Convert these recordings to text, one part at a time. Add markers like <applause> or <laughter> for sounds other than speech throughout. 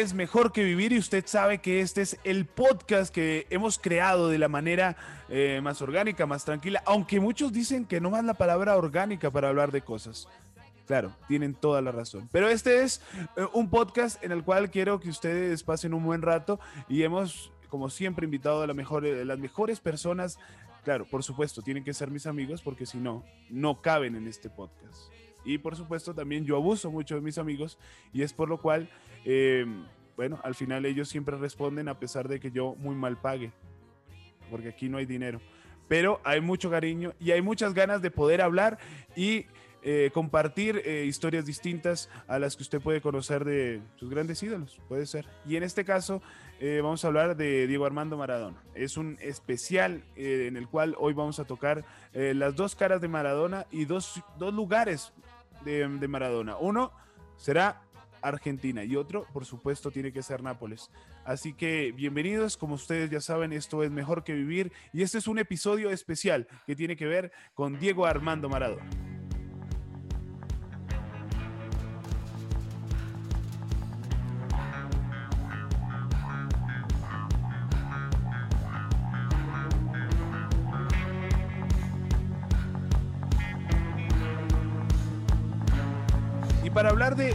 es Mejor que Vivir y usted sabe que este es el podcast que hemos creado de la manera eh, más orgánica, más tranquila, aunque muchos dicen que no más la palabra orgánica para hablar de cosas. Claro, tienen toda la razón. Pero este es eh, un podcast en el cual quiero que ustedes pasen un buen rato y hemos, como siempre, invitado a eh, las mejores personas. Claro, por supuesto, tienen que ser mis amigos porque si no, no caben en este podcast. Y por supuesto también yo abuso mucho de mis amigos y es por lo cual, eh, bueno, al final ellos siempre responden a pesar de que yo muy mal pague, porque aquí no hay dinero. Pero hay mucho cariño y hay muchas ganas de poder hablar y eh, compartir eh, historias distintas a las que usted puede conocer de sus grandes ídolos, puede ser. Y en este caso vamos a hablar de Diego Armando Maradona. Es un especial en el cual hoy vamos a tocar las dos caras de Maradona y dos, dos lugares de, Maradona. Uno será Argentina y otro, por supuesto, tiene que ser Nápoles. Así que bienvenidos, como ustedes ya saben, esto es mejor que vivir y este es un episodio especial que tiene que ver con Diego Armando Maradona. Para hablar de,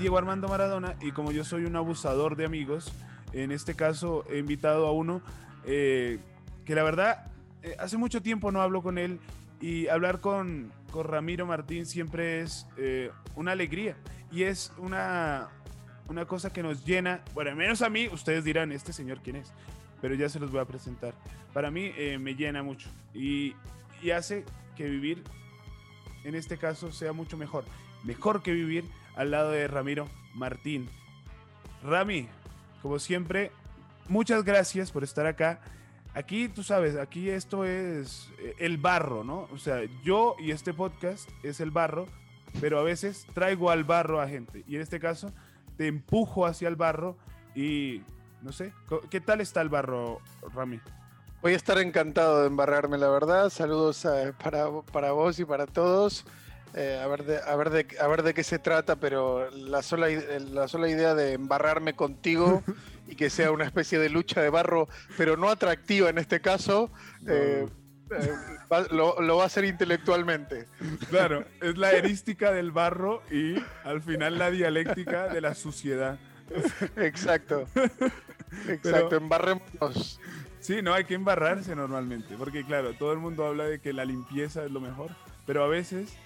Diego Armando Maradona, y como yo soy un abusador de amigos, en este caso he invitado a uno eh, que la verdad eh, hace mucho tiempo no hablo con él y hablar con, con Ramiro Martín siempre es eh, una alegría y es una, una cosa que nos llena, bueno, menos a mí, ustedes dirán, este señor quién es, pero ya se los voy a presentar. Para mí me llena mucho y, y hace que vivir en este caso sea mucho mejor mejor que vivir al lado de Ramiro Martín. Rami, como siempre, muchas gracias por estar acá. Aquí, tú sabes, aquí esto es eh, el barro, ¿no? O sea, yo y este podcast es el barro, pero a veces traigo al barro a gente. Y en este caso, te empujo hacia el barro y, no sé, ¿qué tal está el barro, Rami? Voy a estar encantado de embarrarme, la verdad. Saludos eh, para, para vos y para todos. Eh, a, ver de, a, ver de, a ver de qué se trata, pero la sola, la sola idea de embarrarme contigo <laughs> y que sea una especie de lucha de barro, pero no atractiva en este caso, eh, eh, lo, va a hacer intelectualmente. Claro, <laughs> es la erística del barro y al final la dialéctica de la suciedad. Exacto. <laughs> Exacto, embarrémonos. Sí, no hay que embarrarse normalmente, porque claro, todo el mundo habla de que la limpieza es lo mejor, pero a veces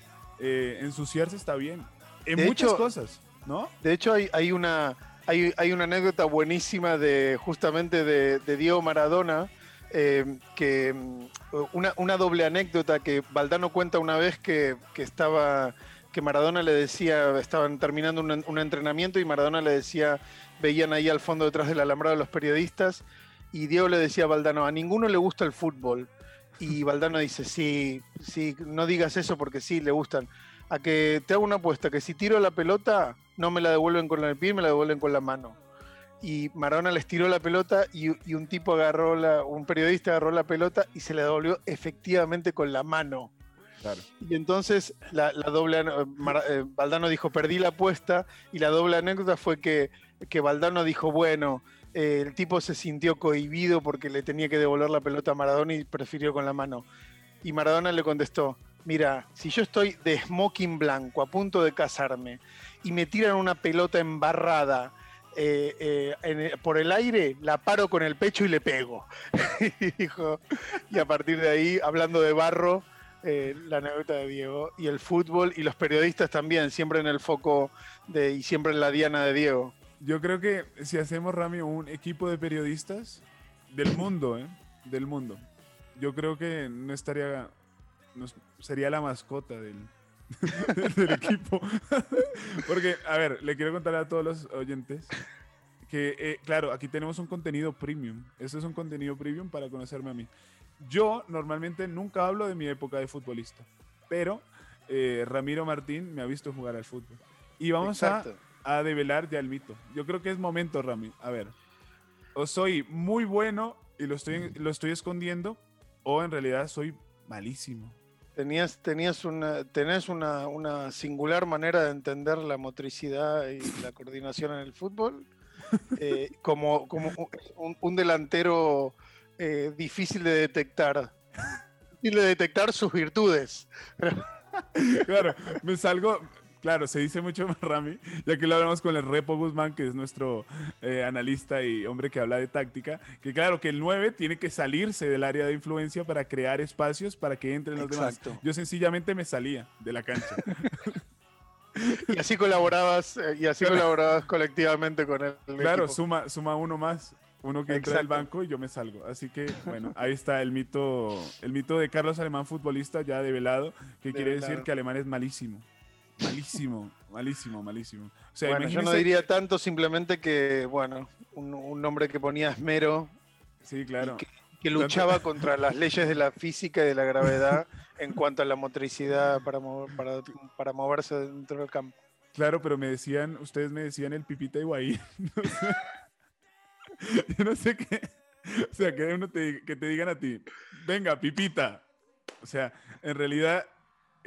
eh, ensuciarse está bien. En muchas cosas, ¿no? De hecho, hay, hay una, hay, hay, una anécdota buenísima de justamente de, Diego Maradona. Eh, que mm, una, una, doble anécdota que Valdano cuenta una vez que, que estaba que Maradona le decía, estaban terminando un, un, entrenamiento y Maradona le decía, veían ahí al fondo detrás del alambrado los periodistas, y Diego le decía a Valdano, a ninguno le gusta el fútbol, y Valdano dice, sí, sí, no digas eso porque sí, le gustan. A que te hago una apuesta, que si tiro la pelota, no me la devuelven con el pie, me la devuelven con la mano. Y Maradona les tiró la pelota y, un tipo agarró la, un periodista agarró la pelota y se la devolvió efectivamente con la mano. Y entonces la, doble, eh, Valdano dijo, perdí la apuesta y la doble anécdota fue que, que Valdano dijo, bueno, eh, el tipo se sintió cohibido porque le tenía que devolver la pelota a Maradona y prefirió con la mano. Y Maradona le contestó, mira, si yo estoy de smoking blanco a punto de casarme y me tiran una pelota embarrada eh, eh, por el aire, la paro con el pecho y le pego. <laughs> y, dijo, y a partir de ahí, hablando de barro, la anécdota de Diego y el fútbol y los periodistas también, siempre en el foco y siempre en la diana de Diego. Yo creo que si hacemos, Rami, un equipo de periodistas del mundo, ¿eh? Del mundo. Yo creo que no estaría. sería la mascota del, <laughs> del equipo. <laughs> Porque, a ver, le quiero contar a todos los oyentes que, eh, claro, aquí tenemos un contenido premium. Eso es un contenido premium para conocerme a mí. Yo normalmente nunca hablo de mi época de futbolista, pero eh, Ramiro Martín me ha visto jugar al fútbol. Y vamos a a develar ya el mito. Yo creo que es momento, Rami. A ver, o soy muy bueno y lo estoy, lo estoy escondiendo, o en realidad soy malísimo. Tenías, tenías una, tenés una, una singular manera de entender la motricidad y la coordinación en el fútbol. <laughs> eh, como, como un, un delantero eh, difícil de detectar. Difícil de detectar sus virtudes. Claro, me salgo, claro, se dice mucho <laughs> más Rami, ya que lo hablamos con el Repo Guzmán, que es nuestro eh, analista y hombre que habla de táctica, que claro, que el 9 tiene que salirse del área de influencia para crear espacios para que entren los Exacto. demás. Yo sencillamente me salía de la cancha. <laughs> Y así colaborabas, eh, y así colaborabas colectivamente con el, el <laughs> Claro, equipo. suma, suma uno más, uno que entra Exacto. banco y yo me salgo. Así que, bueno, ahí está el mito, el mito de Carlos Alemán, futbolista ya develado, que quiere decir que Alemán es malísimo. Malísimo, malísimo, malísimo. O sea, Bueno, yo no diría tanto, simplemente que, bueno, un, un hombre que ponía esmero, Sí, claro. que, que luchaba <laughs> contra las leyes de la física y de la gravedad en cuanto a la motricidad para, mover- para, para moverse dentro del campo. Claro, pero me decían, ustedes me decían el pipita Higuaín. <laughs> No sé. Yo no sé qué. O sea, que, uno te, que te digan a ti, venga, pipita. O sea, en realidad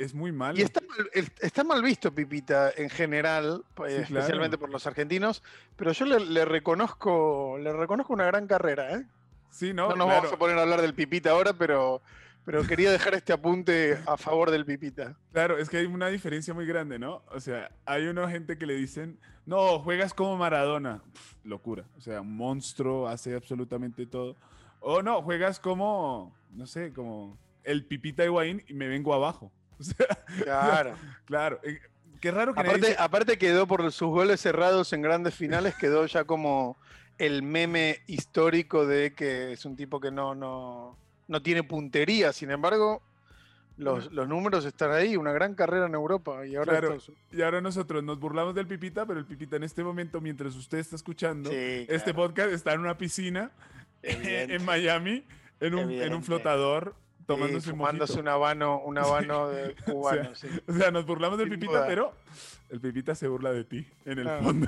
es muy malo. Y está mal, está mal visto Pipita en general, eh, Sí, claro. especialmente por los argentinos, pero yo le, le reconozco le reconozco una gran carrera. ¿eh? Sí, no, No, nos claro, vamos a poner a hablar del Pipita ahora, pero, pero quería dejar este apunte a favor del Pipita. claro, es que hay una diferencia muy grande, ¿no? O sea, hay una gente que le dicen, no, juegas como Maradona. Pf, locura. O sea, un monstruo, hace absolutamente todo. O no, juegas como, no sé, como el pipita Higuaín y me vengo abajo. O sea, Claro. <laughs> Claro, eh, qué raro que Aparte, aparte quedó por sus goles cerrados en grandes finales, quedó ya como el meme histórico de que es un tipo que no, no, no tiene puntería. Sin embargo, los, los números están ahí, una gran carrera en Europa. Y ahora Claro. Y ahora nosotros nos burlamos del Pipita, pero el Pipita en este momento, mientras usted está escuchando Sí, este podcast, está en una piscina <laughs> en Miami, en un, en un flotador, tomándose un fumándose un habano, un habano de <laughs> cubano. sí, O sea, nos burlamos del Sin Pipita, duda. pero el Pipita se burla de ti, en el Claro. fondo.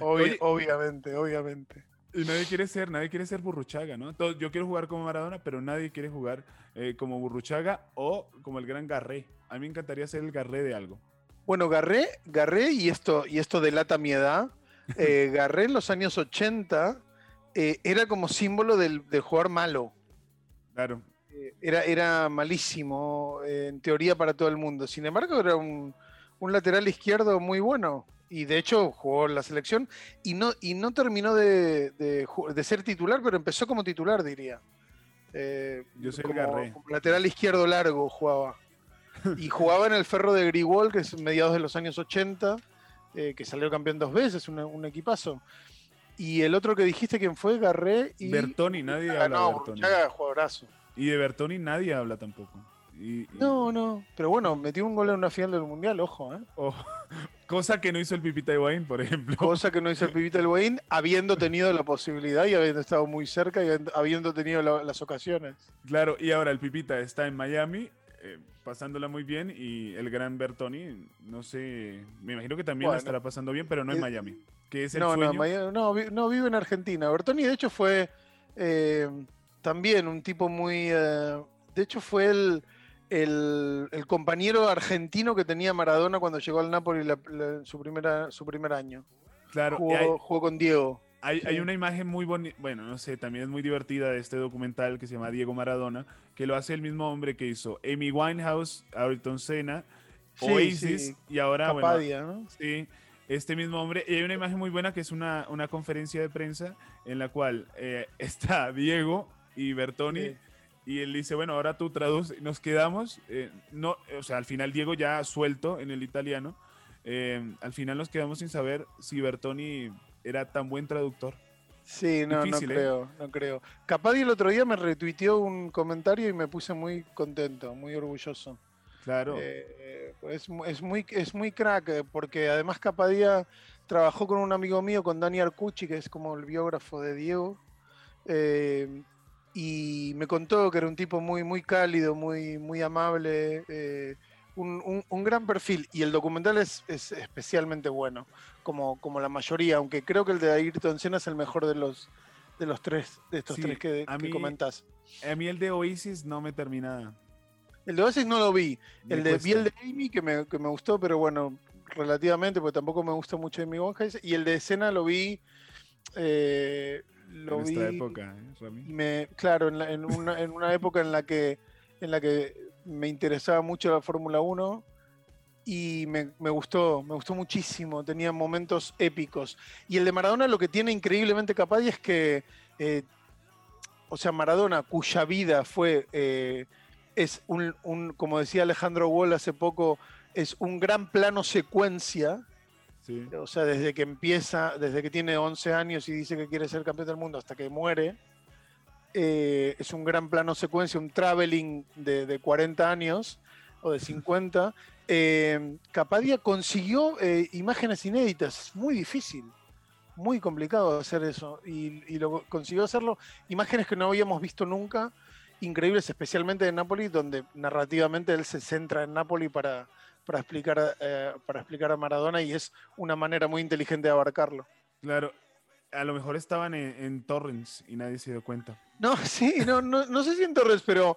Obvi- Oye. obviamente, obviamente. Y nadie quiere ser, nadie quiere ser Burruchaga, ¿no? Todo- yo quiero jugar como Maradona, pero nadie quiere jugar eh, como Burruchaga o como el gran Garré. A mí me encantaría ser el Garré de algo. Bueno, Garré, Garré y esto, y esto delata mi edad, <laughs> eh, Garré en los años 80 eh, era como símbolo del, del jugador malo. Claro. Era, era malísimo, eh, en teoría, para todo el mundo. Sin embargo, era un, un lateral izquierdo muy bueno. Y de hecho jugó en la selección y no, y no terminó de, de ser titular, pero empezó como titular, diría. Eh, Yo soy como, como lateral izquierdo largo jugaba. Y jugaba en el Ferro de Grigol, que es mediados de los años 80, eh, que salió campeón dos veces, una- un equipazo. Y el otro que dijiste, ¿quién fue? Garré y... Bertoni, nadie Ah, habla de no, Bertoni. Burruchaga, jugadorazo. Y de Bertoni nadie habla tampoco. Y- y- No, no. Pero bueno, metió un gol en una final del Mundial, ojo, ¿eh? oh, <laughs> cosa que no hizo el Pipita Higuaín, por ejemplo. Cosa que no hizo el Pipita Wayne, habiendo tenido la posibilidad y habiendo estado muy cerca y habiendo- tenido la- las ocasiones. Claro, y ahora el Pipita está en Miami, eh, pasándola muy bien, y el gran Bertoni, no sé, me imagino que también la estará pasando bien, pero no en Eh, Miami, que es el No, no, sueño. Miami- no, no, vive en Argentina. Bertoni, de hecho, fue eh, también un tipo muy. eh, de hecho, fue el, el, el compañero argentino que tenía Maradona cuando llegó al Napoli la- la- su, primera, su primer año. claro, Jugó, hay, jugó con Diego. hay, hay una imagen muy bonita, bueno, no sé, también es muy divertida de este documental que se llama Diego Maradona, que lo hace el mismo hombre que hizo Amy Winehouse, Ayrton Senna, Sí, Oasis, sí, y ahora, bueno, Capadia, ¿no? Sí, este mismo hombre. Y hay una imagen muy buena que es una, una conferencia de prensa en la cual eh, <laughs> está Diego y Bertoni. Sí. Y él dice, bueno, ahora tú traduces. Nos quedamos, eh, no, o sea, al final Diego ya suelto en el italiano. eh, al final nos quedamos sin saber si Bertoni era tan buen traductor. Sí, no, Difícil, no ¿eh? creo, no creo. Capadia el otro día me retuiteó un comentario y me puse muy contento, muy orgulloso. Claro, Eh, es, es muy, es muy crack, eh, porque además Capadía trabajó con un amigo mío, con Dani Arcucci, que es como el biógrafo de Diego, eh, y me contó que era un tipo muy, muy cálido, muy, muy amable, eh, un, un- un gran perfil, y el documental es, es especialmente bueno, como, como la mayoría, aunque creo que el de Ayrton Senna es el mejor de los, de los tres, de estos Sí, tres que, a que mí- comentás. a mí el de Oasis no me termina. El de Oasis no lo vi, me El de, vi el de Amy que me, que me gustó, pero bueno, relativamente, porque tampoco me gusta mucho Amy Winehouse. Y el de escena lo vi eh, lo en vi. esta época, ¿eh, Rami? y me, claro, en, la- en una, en una época en la que en la que me interesaba mucho la Fórmula 1 y me, me gustó, me gustó muchísimo, tenía momentos épicos. Y el de Maradona lo que tiene increíblemente capaz es que, eh, o sea, Maradona, cuya vida fue, eh, es un, un- como decía Alejandro Wall hace poco, es un gran plano secuencia, Sí. o sea, desde que empieza, desde que tiene 11 años y dice que quiere ser campeón del mundo hasta que muere, eh, es un gran plano secuencia, un traveling de, de 40 años o de 50. <laughs> Eh, Capadia consiguió eh, imágenes inéditas, es muy difícil, muy complicado hacer eso, y, y lo consiguió hacerlo, imágenes que no habíamos visto nunca, increíbles, especialmente en Nápoles, donde narrativamente él se centra en Nápoles para, para, explicar, eh, para explicar a Maradona y es una manera muy inteligente de abarcarlo. Claro, a lo mejor estaban en, en Torrens y nadie se dio cuenta. No, <laughs> sí, no, no, no sé si en Torres, pero.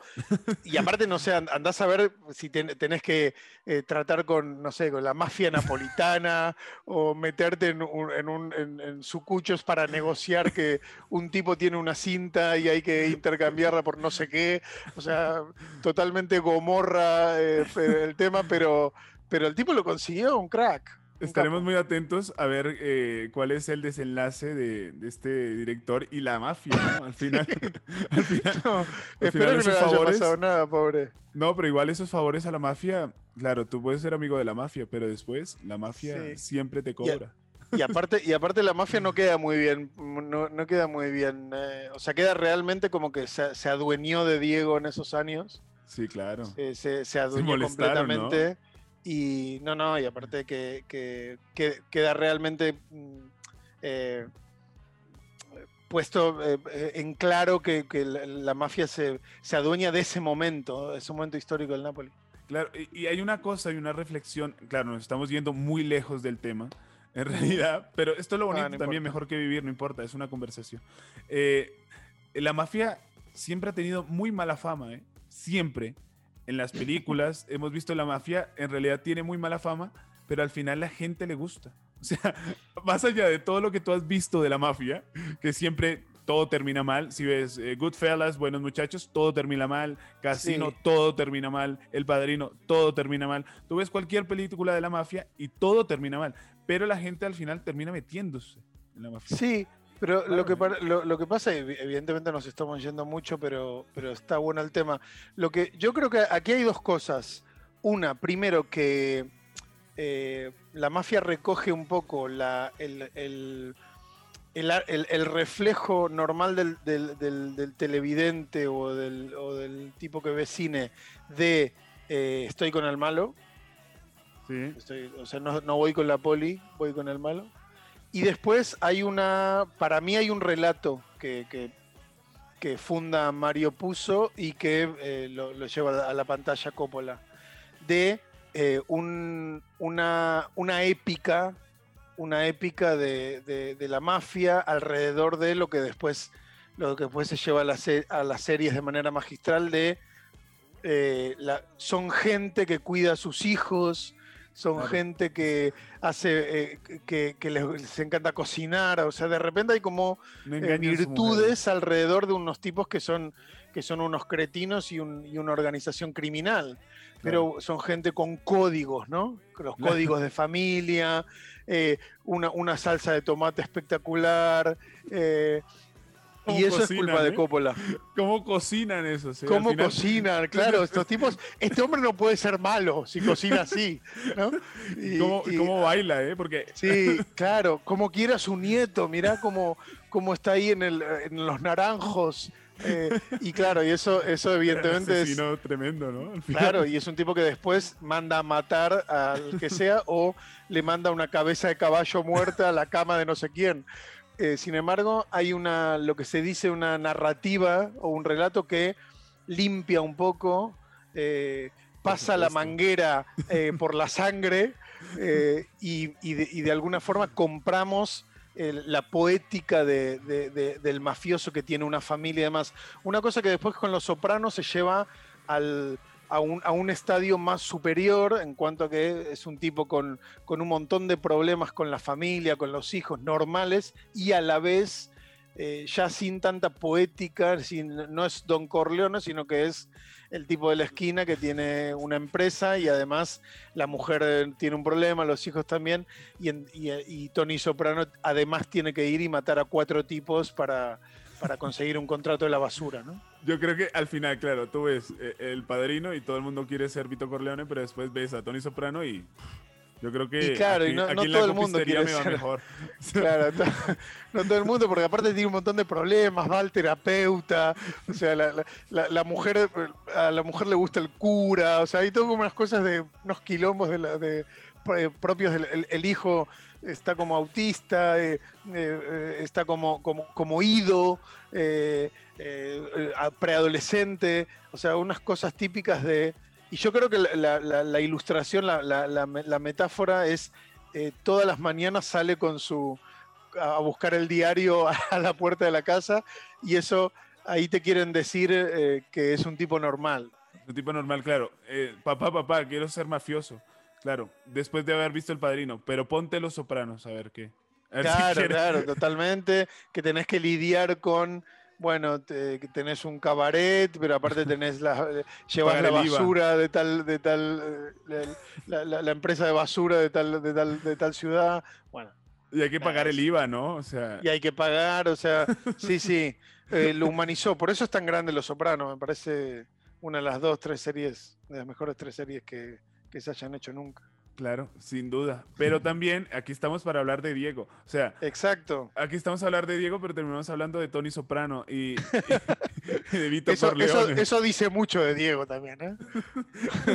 Y aparte, no sé, and- andás a ver si ten- tenés que eh, tratar con, no sé, con la mafia napolitana o meterte en, un- en, un- sucuchos para negociar que un tipo tiene una cinta y hay que intercambiarla por no sé qué. O sea, totalmente gomorra eh, el tema, pero, pero el tipo lo consiguió, un crack. Estaremos muy atentos a ver eh, cuál es el desenlace de, de este director y la mafia, ¿no? Al final. <laughs> <laughs> al final- No, al espero final no esos favores- pasado nada, pobre. No, pero igual esos favores a la mafia, claro, tú puedes ser amigo de la mafia, pero después la mafia Sí. siempre te cobra. Y aparte, y aparte la mafia no <laughs> queda muy bien, no, no queda muy bien. eh, o sea, queda realmente como que se, se adueñó de Diego en esos años. Sí, claro. Se, se, se adueñó ¿no? Y no, no, y aparte que, que- que queda realmente mm, eh, puesto eh, eh, en claro que, que la, la mafia se, se adueña de ese momento, de ese momento histórico del Napoli. Claro, y, y hay una cosa y una reflexión, claro, nos estamos yendo muy lejos del tema, en <laughs> realidad, pero esto es lo Ah, bonito no también, mejor que vivir, no importa, es una conversación. Eh, la mafia siempre ha tenido muy mala fama, ¿eh? Siempre. En las películas <laughs> hemos visto la mafia, en realidad tiene muy mala fama, pero al final la gente le gusta. O sea, <laughs> más allá de todo lo que tú has visto de la mafia, que siempre todo termina mal. Si ves eh, Goodfellas, Buenos Muchachos, todo termina mal. Casino, Sí. todo termina mal. El Padrino, todo termina mal. Tú ves cualquier película de la mafia y todo termina mal. Pero la gente al final termina metiéndose en la mafia. Sí, pero lo, que, lo, lo que pasa, evi- evidentemente nos estamos yendo mucho, pero, pero está bueno el tema. Lo que yo creo que aquí hay dos cosas. Una, primero que eh, la mafia recoge un poco la, el, el- el el- el reflejo normal del, del- del- del televidente o del, o del tipo que ve cine de eh, estoy con el malo, Sí. Estoy- o sea, no, no voy con la poli, voy con el malo. Y después hay una, para mí hay un relato que, que, funda Mario Puzo y que eh, lo, lleva a la pantalla Coppola, de eh, un- una, una épica, una épica de, de- la mafia alrededor de lo que después, lo que después se lleva a, la a las series de manera magistral de eh, son gente que cuida a sus hijos, son Claro. gente que hace, eh, que, que les, les encanta cocinar, o sea, de repente hay como eh, virtudes alrededor de unos tipos que son, que son unos cretinos y, un- y una organización criminal. Pero son gente con códigos, ¿no? Los códigos de familia, eh, una, una salsa de tomate espectacular. Eh, ¿Cómo y eso cocinan, es culpa de eh? Coppola. ¿Cómo cocinan eso? sí? Al ¿Cómo cocinan? <laughs> Claro, estos tipos. Este hombre no puede ser malo si cocina así, ¿no? <laughs> ¿Y cómo, y- cómo baila, ¿eh? Porque Sí, <laughs> claro, como quiera su nieto, mirá cómo, cómo está ahí en, el, en los naranjos. eh, y claro, y eso, eso evidentemente es. tremendo, ¿no? Claro, y es un tipo que después manda a matar al que sea o le manda una cabeza de caballo muerta a la cama de no sé quién. Eh, sin embargo, hay una, lo que se dice, una narrativa o un relato que limpia un poco, eh, pasa la manguera eh, <laughs> por la sangre y, y de, y de alguna forma compramos el- la poética de- de- de- del mafioso que tiene una familia y demás. Una cosa que después con Los Sopranos se lleva al, a un, a un estadio más superior en cuanto a que es un tipo con, con un montón de problemas con la familia, con los hijos normales y a la vez eh, ya sin tanta poética, sin, no es Don Corleone, sino que es el tipo de la esquina que tiene una empresa y además la mujer tiene un problema, los hijos también, y, y Tony Soprano además tiene que ir y matar a cuatro tipos para, para conseguir un contrato de la basura, ¿no? Yo creo que al final, claro, tú ves eh, el padrino y todo el mundo quiere ser Vito Corleone, pero después ves a Tony Soprano y yo creo que y claro, y no, todo el mundo quiere ser mejor. <laughs> Claro, no todo el mundo, porque aparte tiene un montón de problemas, va al terapeuta, o sea, la, mujer, a la mujer le gusta el cura, o sea, hay todo como unas cosas de unos quilombos de, la, de propios del el hijo está como autista, eh, eh, está como, como, como ido, eh, preadolescente, o sea, unas cosas típicas de... Y yo creo que la, ilustración, la, metáfora es, todas las mañanas sale con su... a buscar el diario <laughs> a la puerta de la casa y eso ahí te quieren decir que es un tipo normal. Un tipo normal, claro. papá, papá, quiero ser mafioso. Claro, después de haber visto El Padrino, pero ponte Los Sopranos, a ver qué. claro, claro, totalmente. Que tenés que lidiar con, bueno, que tenés un cabaret, pero aparte tenés la, eh, llevas la basura de tal, de tal, eh, la, empresa de basura de tal, de tal, de tal ciudad. Bueno. Y hay que pagar el IVA, ¿no? O sea. Y hay que pagar, o sea, <laughs> sí, sí. Eh, lo humanizó. Por eso es tan grande Los Sopranos. Me parece una de las dos, tres series, de las mejores tres series que, que se hayan hecho nunca. Claro, sin duda. Pero también aquí estamos para hablar de Diego. O sea, exacto. Aquí estamos a hablar de Diego, pero terminamos hablando de Tony Soprano y, de Vito eso. Eso, dice mucho de Diego también, ¿eh?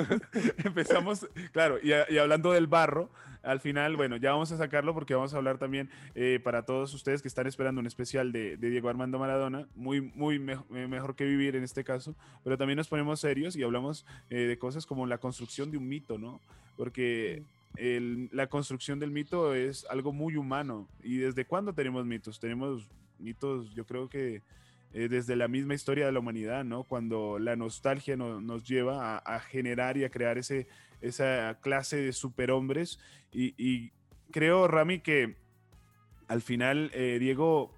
<laughs> Empezamos, claro, y, hablando del barro, al final, bueno, ya vamos a sacarlo porque vamos a hablar también eh, para todos ustedes que están esperando un especial de, Diego Armando Maradona, muy, muy eh, mejor que vivir en este caso, pero también nos ponemos serios y hablamos eh, de cosas como la construcción de un mito, ¿no? Porque la construcción del mito es algo muy humano. ¿Y desde cuándo tenemos mitos? Tenemos mitos, yo creo que desde la misma historia de la humanidad, ¿no? Cuando la nostalgia nos lleva a, a, generar y a crear ese, esa clase de superhombres. Y, creo, Rami, que al final eh, Diego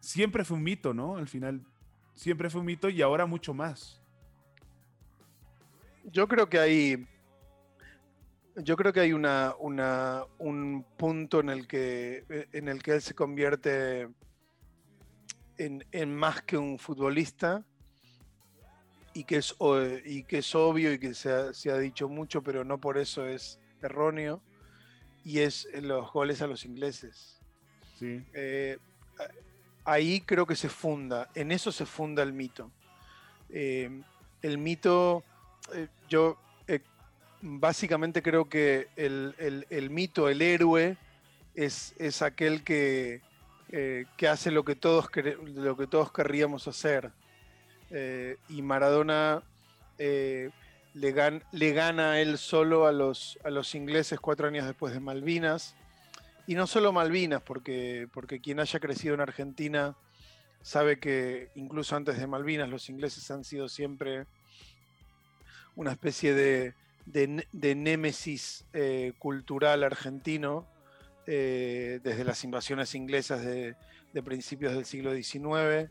siempre fue un mito, ¿no? Al final siempre fue un mito y ahora mucho más. Yo creo que hay. Yo creo que hay una, un punto en el que en el que él se convierte en más que un futbolista y que es, y que es obvio y que se ha, dicho mucho, pero no por eso es erróneo, y es los goles a los ingleses. Eh, ahí creo que se funda, en eso se funda el mito. Eh, el mito, eh, yo básicamente creo que el, mito, el héroe, es, es aquel que, que hace lo que, todos, lo que todos querríamos hacer. Eh, y Maradona eh, le, le, gana él solo a los, a los ingleses cuatro años después de Malvinas. Y no solo Malvinas, porque, porque quien haya crecido en Argentina sabe que incluso antes de Malvinas los ingleses han sido siempre una especie de, de, némesis eh, cultural argentino desde las invasiones inglesas de, principios del siglo XIX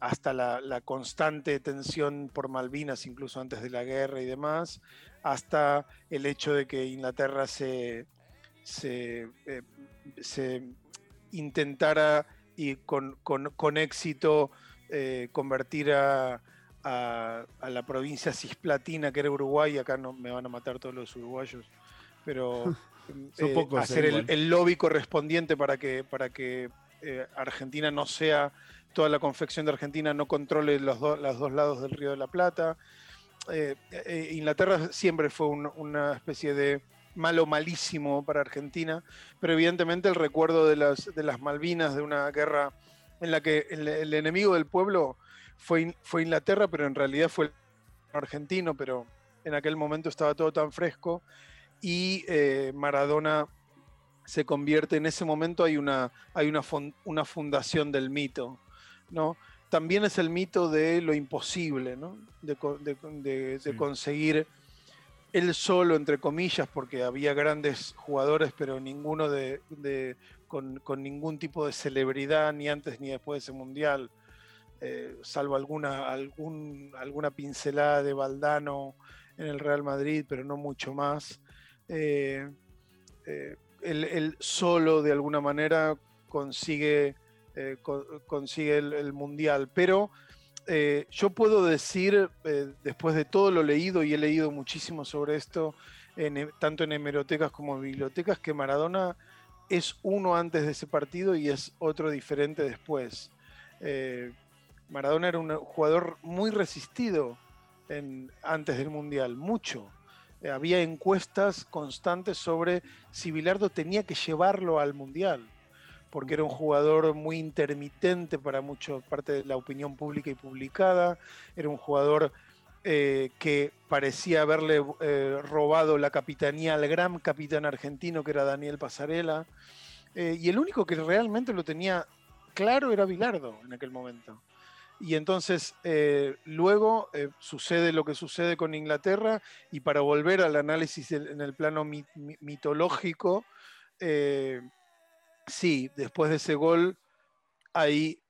hasta la, constante tensión por Malvinas, incluso antes de la guerra y demás, hasta el hecho de que Inglaterra se, se, eh, intentara y con, éxito eh, convertir a, la provincia cisplatina que era Uruguay, acá no me van a matar todos los uruguayos, pero <laughs> eh, hacer el, lobby correspondiente para que, para que Argentina no sea toda la confección de Argentina no controle los, los dos lados del Río de la Plata. Eh, eh, Inglaterra siempre fue una especie de malo malísimo para Argentina, pero evidentemente el recuerdo de las, Malvinas, de una guerra en la que el, enemigo del pueblo fue, Inglaterra, pero en realidad fue el argentino, pero en aquel momento estaba todo tan fresco y eh, Maradona se convierte en ese momento hay una hay una fundación del mito ¿no? también es el mito de lo imposible, ¿no? de, conseguir él solo, entre comillas, porque había grandes jugadores, pero ninguno de, con, ningún tipo de celebridad, ni antes ni después de ese mundial, eh, salvo alguna, algún, alguna pincelada de Valdano en el Real Madrid, pero no mucho más. Eh, eh, él, solo, de alguna manera, consigue, consigue el mundial, pero eh, yo puedo decir, eh, después de todo lo leído, y he leído muchísimo sobre esto, tanto en hemerotecas como en bibliotecas, que Maradona es uno antes de ese partido y es otro diferente después. Eh, Maradona era un jugador muy resistido antes del Mundial, mucho. había encuestas constantes sobre si Bilardo tenía que llevarlo al Mundial porque era un jugador muy intermitente para mucha parte de la opinión pública y publicada, era un jugador eh, que parecía haberle eh, robado la capitanía al gran capitán argentino que era Daniel Pasarela, eh, y el único que realmente lo tenía claro era Bilardo en aquel momento. Y entonces luego sucede lo que sucede con Inglaterra y para volver al análisis en el plano mitológico, sí, después de ese gol hay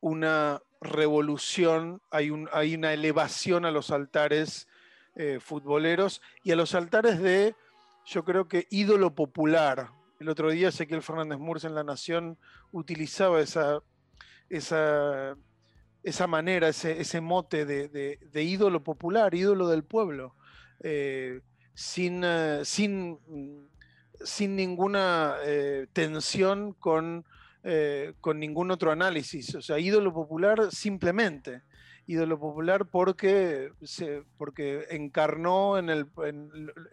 una revolución, hay, una elevación a los altares eh, futboleros y a los altares de, yo creo que, ídolo popular. El otro día Ezequiel Fernández Murs en La Nación utilizaba esa, manera, ese, mote de, ídolo popular, ídolo del pueblo, eh, sin, eh, sin sin ninguna eh, tensión con, eh, con ningún otro análisis. O sea, ídolo popular simplemente. Ídolo popular porque, se, porque encarnó, en el,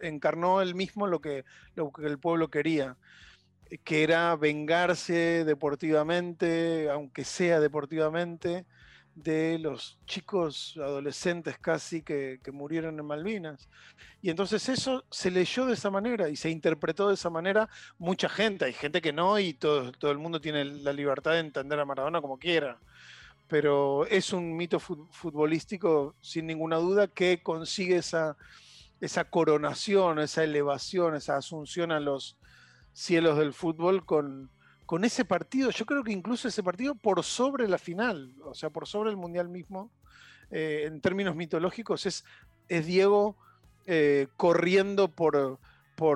encarnó él mismo lo que, lo que el pueblo quería que era vengarse deportivamente, aunque sea deportivamente, de los chicos adolescentes casi que, murieron en Malvinas. Y entonces eso se leyó de esa manera y se interpretó de esa manera mucha gente. Hay gente que no y todo, todo el mundo tiene la libertad de entender a Maradona como quiera. Pero es un mito futbolístico sin ninguna duda que consigue esa, esa coronación, esa elevación, esa asunción a los cielos del fútbol con, con ese partido, yo creo que incluso ese partido por sobre la final, o sea, por sobre el Mundial mismo, eh, en términos mitológicos, es, Diego eh, corriendo por,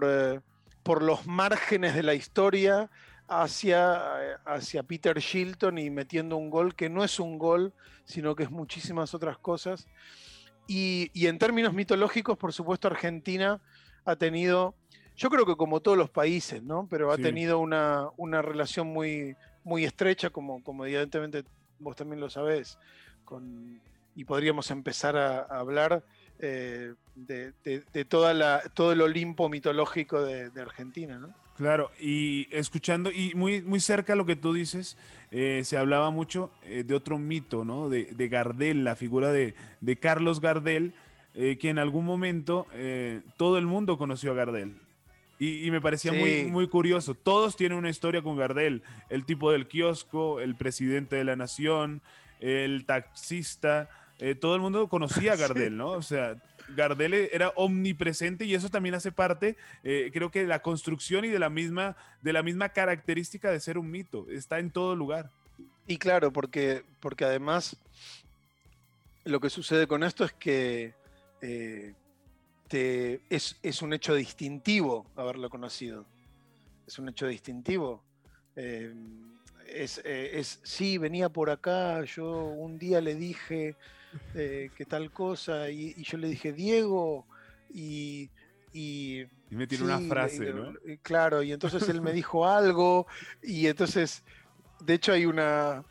eh, por, los márgenes de la historia hacia, hacia Peter Shilton y metiendo un gol que no es un gol, sino que es muchísimas otras cosas. Y en términos mitológicos, por supuesto, Argentina ha tenido yo creo que como todos los países, ¿no? Pero ha tenido una, relación muy, muy estrecha, como, como evidentemente vos también lo sabés, con, y podríamos empezar a, hablar eh, de, toda la, todo el Olimpo mitológico de, Argentina, ¿no? Claro, y escuchando, y muy, muy cerca a lo que tú dices, eh, se hablaba mucho eh, de otro mito, ¿no? De, Gardel, la figura de, Carlos Gardel, que en algún momento todo el mundo conoció a Gardel. Y, me parecía muy, muy curioso. Todos tienen una historia con Gardel. El tipo del kiosco, el presidente de la nación, el taxista. Eh, todo el mundo conocía a <laughs> Gardel, ¿no? O sea, Gardel era omnipresente y eso también hace parte, eh, creo que de la construcción y de la, misma, de la misma característica de ser un mito. Está en todo lugar. Y claro, porque, porque además lo que sucede con esto es que eh, este, es, un hecho distintivo haberlo conocido. Es un hecho distintivo. Eh, eh, es, sí, venía por acá, yo un día le dije eh, que tal cosa, y, yo le dije, Diego, y... Y, me tiene una frase, ¿no? Claro, y entonces él me dijo <laughs> algo, y entonces, de hecho hay una...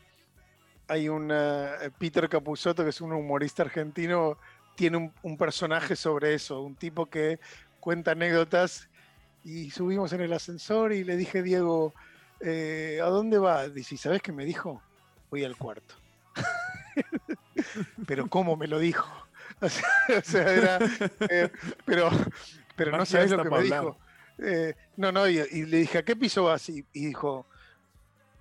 Hay una Peter Capusotto, que es un humorista argentino, tiene un, personaje sobre eso, un tipo que cuenta anécdotas y subimos en el ascensor y le dije, Diego, eh, ¿a dónde va? Dice, ¿sabes qué me dijo? Voy al cuarto. <laughs> pero ¿cómo me lo dijo? <laughs> o sea, era, eh, pero, pero no sabes lo que me dijo. Eh, no, no, y, le dije, ¿a qué piso vas? Y, y, dijo,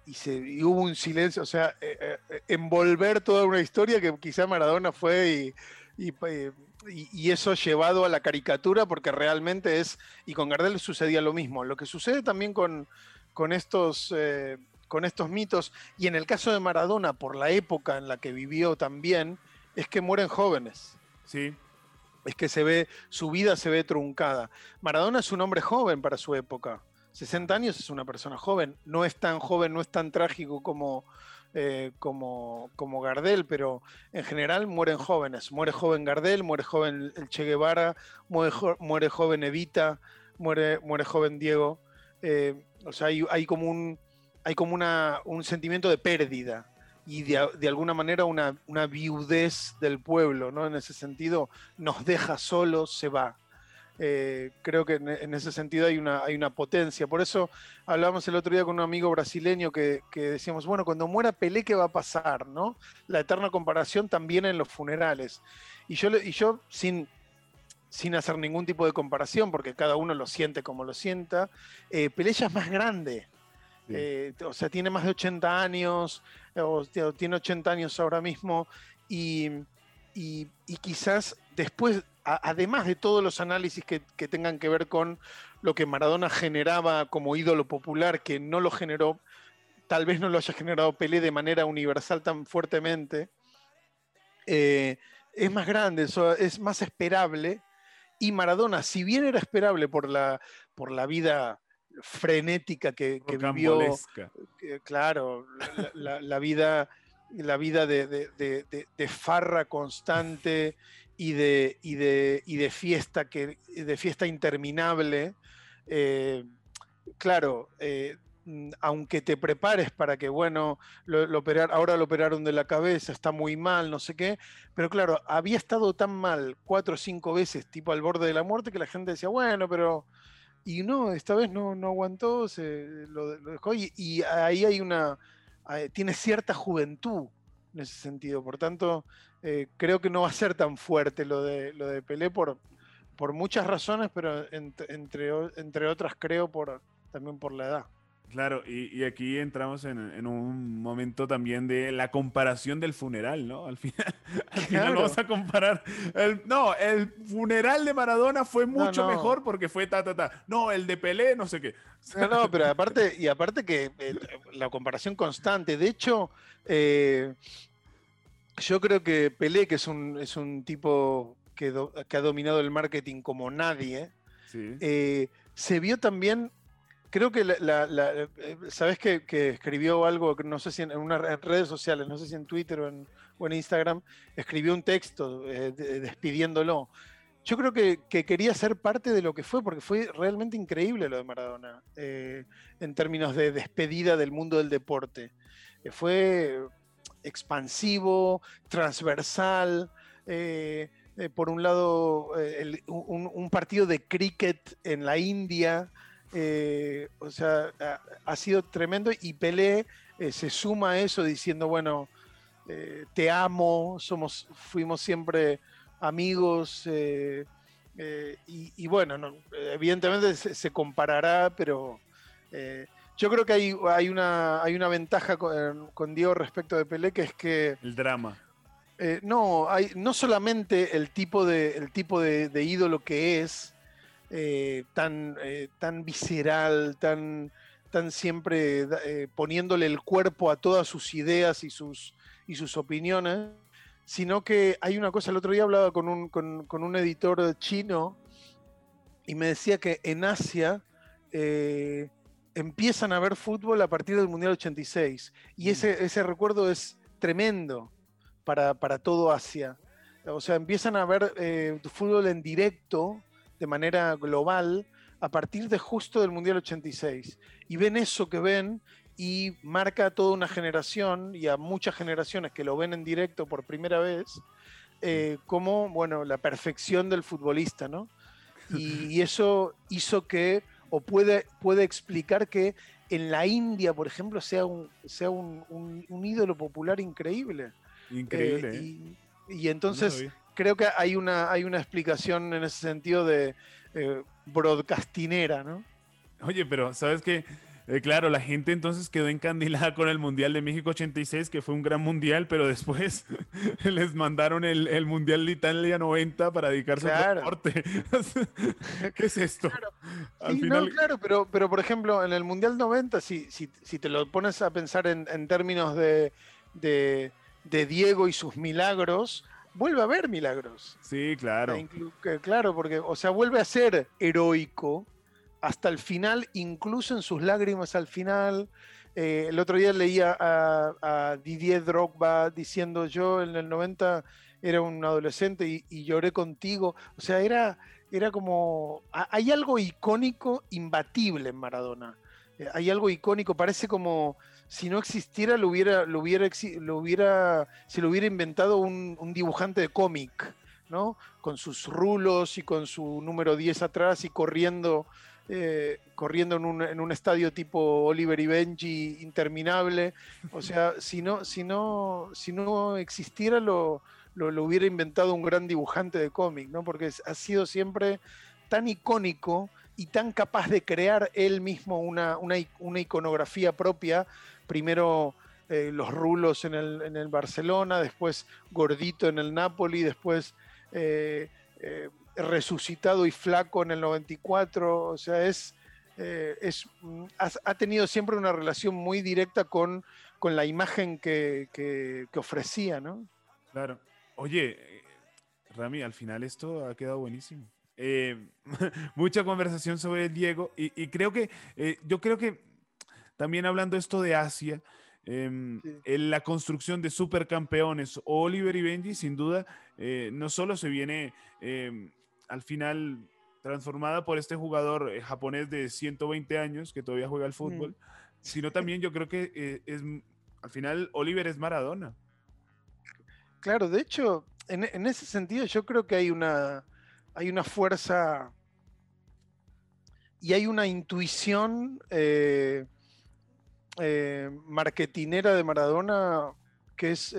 y, se, y hubo un silencio, o sea, eh, eh, envolver toda una historia que quizá Maradona fue y, y, eso llevado a la caricatura porque realmente es, y con Gardel sucedía lo mismo. Lo que sucede también con, con estos... Eh, con estos mitos, y en el caso de Maradona, por la época en la que vivió también, es que mueren jóvenes. Sí. Es que se ve, su vida se ve truncada. Maradona es un hombre joven para su época. 60 años es una persona joven. No es tan joven, no es tan trágico como, eh, como, como Gardel, pero en general mueren jóvenes. Muere joven Gardel, muere joven el Che Guevara, muere, muere joven Evita, muere, muere joven Diego. Eh, o sea, hay, hay como un hay como una, un sentimiento de pérdida y de, alguna manera una, una, viudez del pueblo, ¿no? En ese sentido, nos deja solos, se va. Eh, creo que en, ese sentido hay una, hay una potencia. Por eso hablábamos el otro día con un amigo brasileño que, decíamos, bueno, cuando muera Pelé, ¿qué va a pasar? ¿no? La eterna comparación también en los funerales. Y yo, y yo sin, sin hacer ningún tipo de comparación, porque cada uno lo siente como lo sienta, eh, Pelé ya es más grande. Eh, o sea, tiene más de 80 años, o, tiene 80 años ahora mismo, y, quizás después, además de todos los análisis que, tengan que ver con lo que Maradona generaba como ídolo popular, que no lo generó, tal vez no lo haya generado Pelé de manera universal tan fuertemente, eh, es más grande, es más esperable. Y Maradona, si bien era esperable por la, por la vida frenética que, vivió. claro, la, vida, la vida de, farra constante y de, y de, y de, fiesta, que, de fiesta interminable. Eh, claro, eh, aunque te prepares para que, bueno, lo, operar, ahora lo operaron de la cabeza, está muy mal, no sé qué, pero claro, había estado tan mal cuatro o cinco veces, tipo al borde de la muerte, que la gente decía, bueno, pero y no, esta vez no, no aguantó, se lo, dejó y, ahí hay una, tiene cierta juventud en ese sentido. Por tanto, eh, creo que no va a ser tan fuerte lo de, lo de Pelé por, por muchas razones, pero entre, entre otras creo por, también por la edad. Claro, y, aquí entramos en, un momento también de la comparación del funeral, ¿no? Al final, <laughs> al vamos a comparar. no, el funeral de Maradona fue mucho mejor porque fue ta, ta, ta. No, el de Pelé, no sé qué. No, no, pero aparte, y aparte que eh, la comparación constante. De hecho, eh, yo creo que Pelé, que es un, es un tipo que, que ha dominado el marketing como nadie, eh, se vio también creo que la, eh, sabes que, escribió algo, no sé si en, redes sociales, no sé si en Twitter o en, Instagram, escribió un texto eh, despidiéndolo. Yo creo que, quería ser parte de lo que fue, porque fue realmente increíble lo de Maradona, eh, en términos de despedida del mundo del deporte. fue expansivo, transversal. por un lado, un, partido de cricket en la India, eh, o sea, ha, sido tremendo y Pelé eh, se suma a eso diciendo, bueno, eh, te amo, somos, fuimos siempre amigos y, bueno, evidentemente se, comparará, pero yo creo que hay, hay, una, hay una ventaja con, Diego respecto de Pelé, que es que... El drama. no, hay, no solamente el tipo de, el tipo de ídolo que es, eh, tan, eh, tan visceral, tan, tan siempre eh, poniéndole el cuerpo a todas sus ideas y sus, y sus opiniones, sino que hay una cosa, el otro día hablaba con un, con, un editor chino y me decía que en Asia empiezan a ver fútbol a partir del Mundial 86 y mm. ese, ese recuerdo es tremendo para, para todo Asia. O sea, empiezan a ver fútbol en directo de manera global a partir de justo del Mundial 86. Y ven eso que ven y marca a toda una generación y a muchas generaciones que lo ven en directo por primera vez, eh, como, bueno, la perfección del futbolista, ¿no? Y, <laughs> eso hizo que, o puede, puede explicar que en la India, por ejemplo, sea un, sea un, ídolo popular increíble. Increíble. Eh, y, ¿eh? y, entonces creo que hay una, hay una explicación en ese sentido de eh, broadcastinera, ¿no? Oye, pero ¿sabes qué? Eh, claro, la gente entonces quedó encandilada con el Mundial de México 86, que fue un gran mundial, pero después <laughs> les mandaron el, Mundial de Italia 90 para dedicarse al deporte. <laughs> ¿Qué es esto? Claro. claro, pero, pero por ejemplo, en el Mundial 90, si, si, si te lo pones a pensar en, términos de, de, Diego y sus milagros, vuelve a haber milagros. Sí, claro. Claro, porque, o sea, vuelve a ser heroico hasta el final, incluso en sus lágrimas al final. Eh, el otro día leía a, Didier Drogba diciendo yo en el 90 era un adolescente y, lloré contigo. O sea, era, era como... Hay algo icónico, imbatible en Maradona. Eh, hay algo icónico, parece como si no existiera, lo hubiera, lo hubiera, lo hubiera, se lo hubiera inventado un, un dibujante de cómic, ¿no? Con sus rulos y con su número 10 atrás y corriendo eh, corriendo en un, en un, estadio tipo Oliver y Benji interminable. O sea, <laughs> si no, si no, si no existiera, lo, lo, hubiera inventado un gran dibujante de cómic, ¿no? Porque ha sido siempre tan icónico y tan capaz de crear él mismo una, una, una iconografía propia. Primero eh, los rulos en el, en el, Barcelona, después gordito en el Napoli, después eh, resucitado y flaco en el 94, o sea, es, eh, es mm, ha, tenido siempre una relación muy directa con, con la imagen que, ofrecía, ¿no? Claro. Oye, eh, Rami, al final esto ha quedado buenísimo. Eh, <laughs> mucha conversación sobre Diego y, creo que, yo creo que también hablando esto de Asia, em, en la construcción de supercampeones, Oliver y Benji, sin duda, no solo se viene em, al final transformada por este jugador eh, japonés de 120 años que todavía juega al fútbol, sino también yo creo que eh, es, al final Oliver es Maradona. Claro, de hecho, en, ese sentido yo creo que hay una, hay una fuerza y hay una intuición eh, marketinera de Maradona que es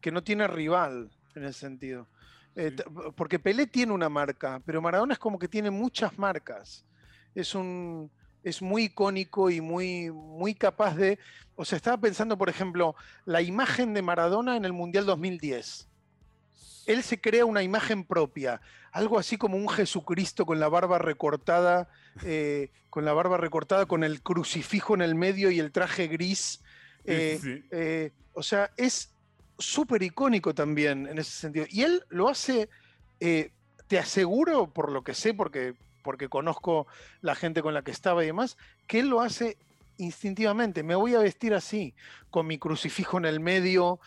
que no tiene rival en ese sentido. Eh, porque Pelé tiene una marca, pero Maradona es como que tiene muchas marcas. Es un es muy icónico y muy, muy capaz de. O sea, estaba pensando, por ejemplo, la imagen de Maradona en el Mundial 2010. Él se crea una imagen propia, algo así como un Jesucristo con la barba recortada, eh, con la barba recortada, con el crucifijo en el medio y el traje gris. Eh, o sea, es, súper icónico también en ese sentido. Y él lo hace, eh, te aseguro, por lo que sé, porque, porque conozco la gente con la que estaba y demás, que él lo hace instintivamente. Me voy a vestir así, con mi crucifijo en el medio,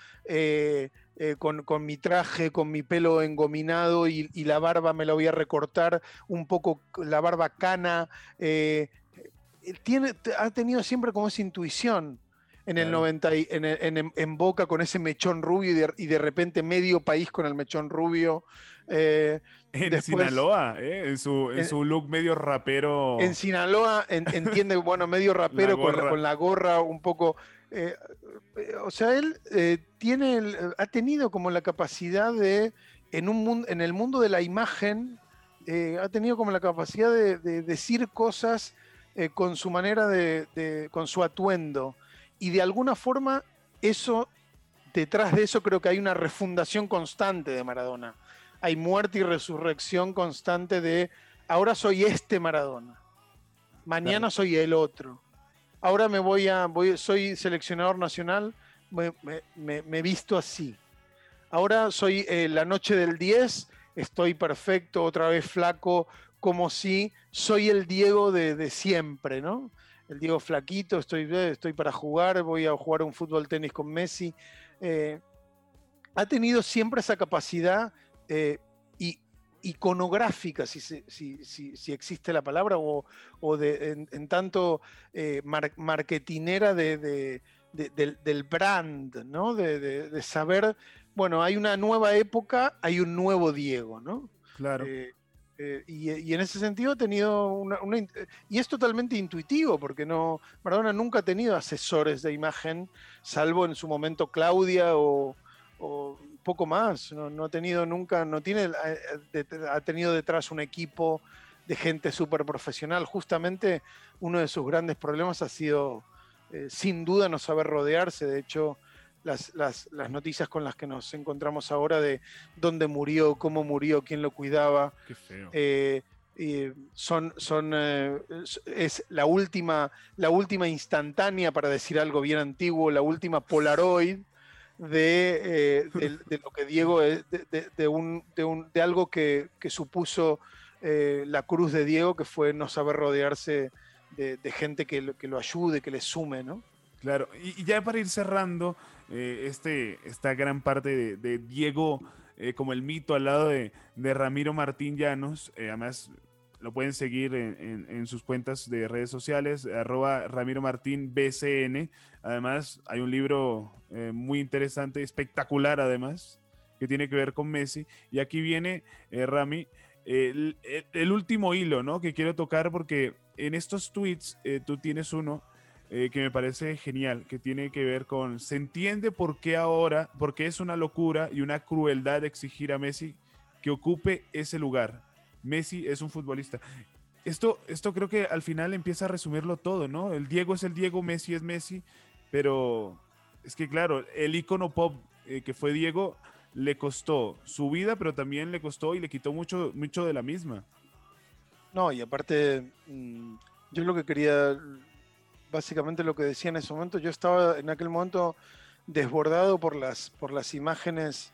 eh, eh, con, mi traje, con mi pelo engominado y, la barba me la voy a recortar un poco, la barba cana. tiene, ha tenido siempre como esa intuición en el 90 en, Boca con ese mechón rubio y de, repente medio país con el mechón rubio. Eh, <laughs> en Sinaloa, eh, en, su, en, su, look medio rapero. En Sinaloa, entiende, <laughs> bueno, medio rapero con, la gorra un poco. Eh, o sea, él tiene, ha tenido como la capacidad de, en, un, en el mundo de la imagen, ha tenido como la capacidad de, decir cosas con su manera de, con su atuendo y de alguna forma eso, detrás de eso creo que hay una refundación constante de Maradona. Hay muerte y resurrección constante de, ahora soy este Maradona, mañana soy el otro. Ahora me voy a, voy, soy seleccionador nacional, me, me, visto así. Ahora soy eh, la noche del 10, estoy perfecto, otra vez flaco, como si soy el Diego de, de siempre, ¿no? el Diego Flaquito, estoy, eh, estoy para jugar, voy a jugar un fútbol tenis con Messi. Eh, ha tenido siempre esa capacidad iconográfica, si, si, existe la palabra, o, de, en, tanto marketinera de, del, brand, ¿no? De, saber, bueno, hay una nueva época, hay un nuevo Diego, ¿no? Claro. Eh, y, en ese sentido ha tenido una, y es totalmente intuitivo porque no Maradona nunca ha tenido asesores de imagen salvo en su momento Claudia o, poco más no, ha tenido nunca no tiene eh, ha tenido detrás un equipo gente súper profesional. Justamente uno de sus grandes problemas ha sido, eh, sin duda, no saber rodearse. De hecho, las, noticias con las que nos encontramos ahora de dónde murió, cómo murió, quién lo cuidaba. Qué feo. Eh, son, son es la última, la última instantánea, para decir algo bien antiguo, la última Polaroid de, lo que Diego es, de, un, de, algo que, que supuso eh, la cruz de Diego, que fue no saber rodearse de, gente que lo, que lo, ayude, que le sume, ¿no? Claro, y, ya para ir cerrando eh, este, esta gran parte de, Diego eh, como el mito al lado de, Ramiro Martín Llanos, además lo pueden seguir en, sus cuentas de redes sociales, arroba Ramiro Martín BCN. Además, hay un libro muy interesante, espectacular además, que tiene que ver con Messi. Y aquí viene, Rami, el, último hilo, ¿no? Que quiero tocar porque en estos tweets eh, tú tienes uno eh, que me parece genial, que tiene que ver con, se entiende por qué ahora, porque es una locura y una crueldad exigir a Messi que ocupe ese lugar. Messi es un futbolista. Esto, esto creo que al final empieza a resumirlo todo, ¿no? El Diego es el Diego, Messi es Messi, pero es que claro, el icono pop eh, que fue Diego le costó su vida, pero también le costó y le quitó mucho, mucho de la misma. No, y aparte, mm, yo lo que quería, básicamente lo que decía en ese momento, yo estaba en aquel momento desbordado por las, por las imágenes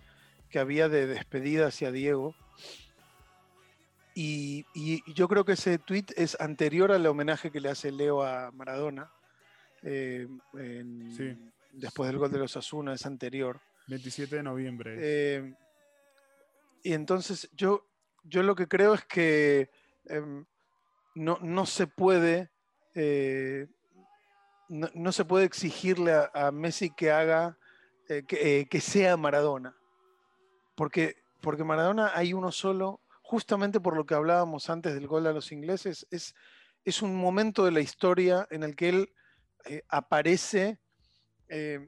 que había de despedida hacia Diego. Y, yo creo que ese tweet es anterior al homenaje que le hace Leo a Maradona. Eh, después del gol de los Asuna, es anterior. 27 de noviembre. Eh, y entonces yo, yo lo que creo es que em, no, se puede eh, no, se puede exigirle a, Messi que haga eh, que, sea Maradona. Porque, porque Maradona hay uno solo, justamente por lo que hablábamos antes del gol a los ingleses, es, es un momento de la historia en el que él aparece eh,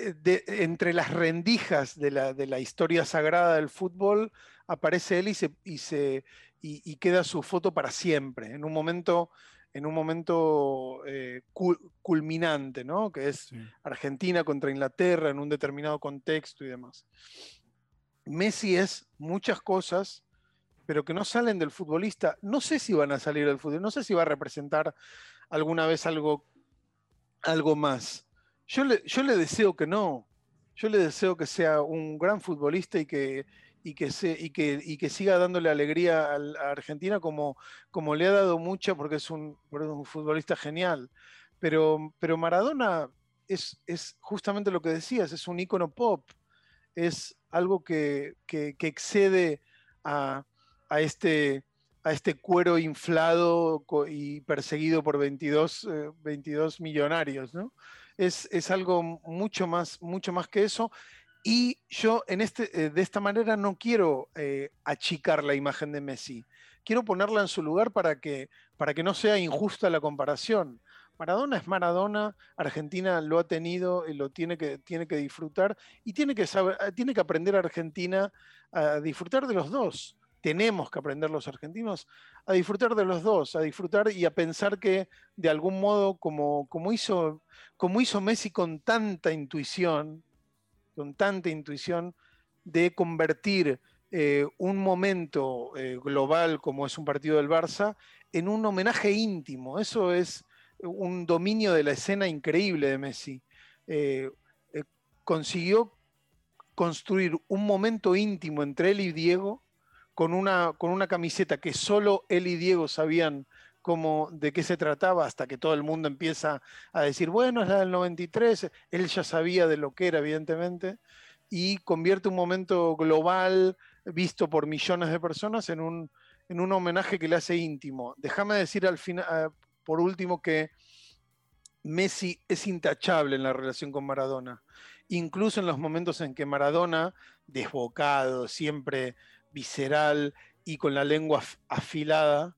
entre las rendijas de la, historia sagrada del fútbol, aparece él y, se, y, se, y, queda su foto para siempre, en un momento, en un momento eh, culminante, ¿no? que es Argentina contra Inglaterra en un determinado contexto y demás. Messi es muchas cosas, pero que no salen del futbolista. No sé si van a salir del fútbol, no sé si va a representar alguna vez algo, algo más. Yo le, yo le deseo que no. Yo le deseo que sea un gran futbolista y que, y que, se, y que, y que siga dándole alegría a, Argentina como, como le ha dado mucha, porque es un, un futbolista genial. Pero, pero Maradona es, es, justamente lo que decías, es un ícono pop. Es algo que, que, excede a, a, este, a este cuero inflado y perseguido por 22, 22 eh, millonarios, ¿no? es, algo mucho más, mucho más que eso. Y yo en este, eh, de esta manera no quiero eh, achicar la imagen de Messi. Quiero ponerla en su lugar para que, para que no sea injusta la comparación. Maradona es Maradona, Argentina lo ha tenido y lo tiene que, tiene que disfrutar y tiene que, saber, tiene que aprender a Argentina a disfrutar de los dos tenemos que aprender los argentinos a disfrutar de los dos, a disfrutar y a pensar que de algún modo, como, como, hizo, como hizo Messi con tanta intuición, con tanta intuición, de convertir eh, un momento eh, global como es un partido del Barça en un homenaje íntimo. Eso es un dominio de la escena increíble de Messi. Eh, consiguió construir un momento íntimo entre él y Diego con una, con una camiseta que solo él y Diego sabían cómo, de qué se trataba, hasta que todo el mundo empieza a decir, bueno, es la del 93, él ya sabía de lo que era, evidentemente, y convierte un momento global, visto por millones de personas, en un, en un homenaje que le hace íntimo. Déjame decir al final, ah, por último, que Messi es intachable en la relación con Maradona. Incluso en los momentos en que Maradona, desbocado, siempre visceral y con la lengua afilada,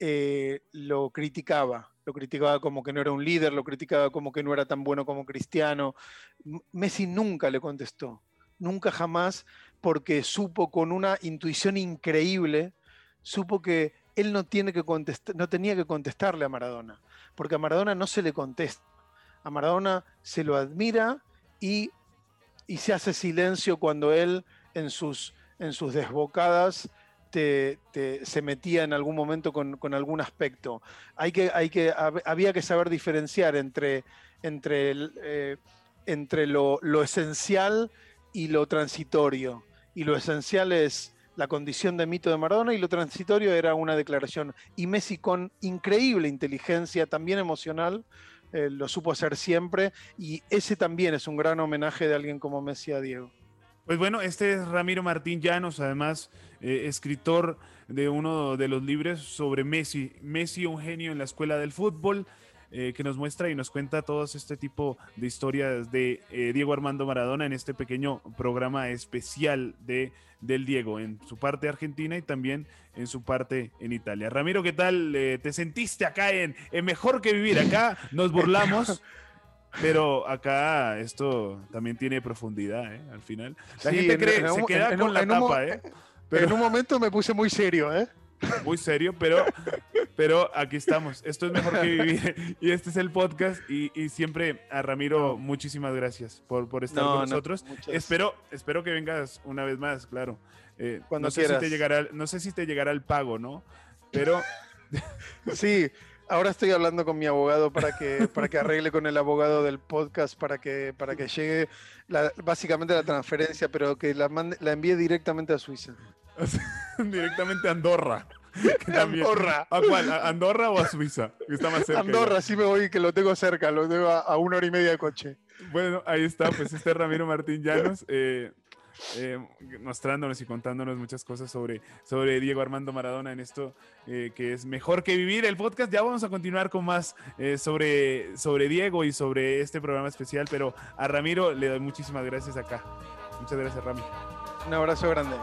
eh, lo criticaba. Lo criticaba como que no era un líder, lo criticaba como que no era tan bueno como Cristiano. Messi nunca le contestó, nunca jamás, porque supo con una intuición increíble, supo que, él no, tenía que contestarle a Maradona, porque a Maradona no se le contesta. A Maradona se lo admira y, se hace silencio cuando él en sus, desbocadas te, se metía en algún momento con, algún aspecto. Hay que, había que saber diferenciar eh, entre lo, lo esencial y lo transitorio. Y lo esencial es la condición de mito de Maradona y lo transitorio era una declaración. Y Messi con increíble inteligencia, también emocional, eh, lo supo hacer siempre. Y ese también es un gran homenaje de alguien como Messi a Diego. Pues bueno, este es Ramiro Martín Llanos, además eh, escritor de uno de los libros sobre Messi, Messi un genio en la escuela del fútbol. Eh, que nos muestra y nos cuenta todos este tipo de historias de eh, Diego Armando Maradona en este pequeño programa especial de del Diego en su parte argentina y también en su parte en Italia. Ramiro, ¿qué tal? Eh, ¿Te sentiste acá en, Mejor que Vivir? Acá nos burlamos. <laughs> Pero acá esto también tiene profundidad, Al final. La gente cree, se queda con la tapa, ¿eh? Pero en un momento me puse muy serio, ¿eh? Muy serio, pero, pero aquí estamos. Esto es mejor que <laughs> vivir. Y este es el podcast. Y, siempre a Ramiro, muchísimas gracias por, por estar con nosotros. espero, espero que vengas una vez más, claro. Eh, Cuando no sé si te llegará, no sé si te llegará el pago, ¿no? Pero. <laughs> sí. Ahora estoy hablando con mi abogado para que, para que arregle con el abogado del podcast para que, para que llegue básicamente la transferencia, pero que la, la envíe directamente a Suiza. <laughs> Directamente a Andorra. <laughs> Andorra. ¿A cuál? ¿A Andorra o a Suiza? está más cerca Andorra, sí me voy, que lo tengo cerca, lo tengo a, una hora y media de coche. Bueno, ahí está, pues este Ramiro Martín Llanos. Eh, eh, mostrándonos y contándonos muchas cosas sobre, sobre Diego Armando Maradona en esto eh, que es mejor que vivir el podcast. Ya vamos a continuar con más sobre, sobre Diego y sobre este programa especial, pero a Ramiro le doy muchísimas gracias acá. Muchas gracias, Rami. Un abrazo grande.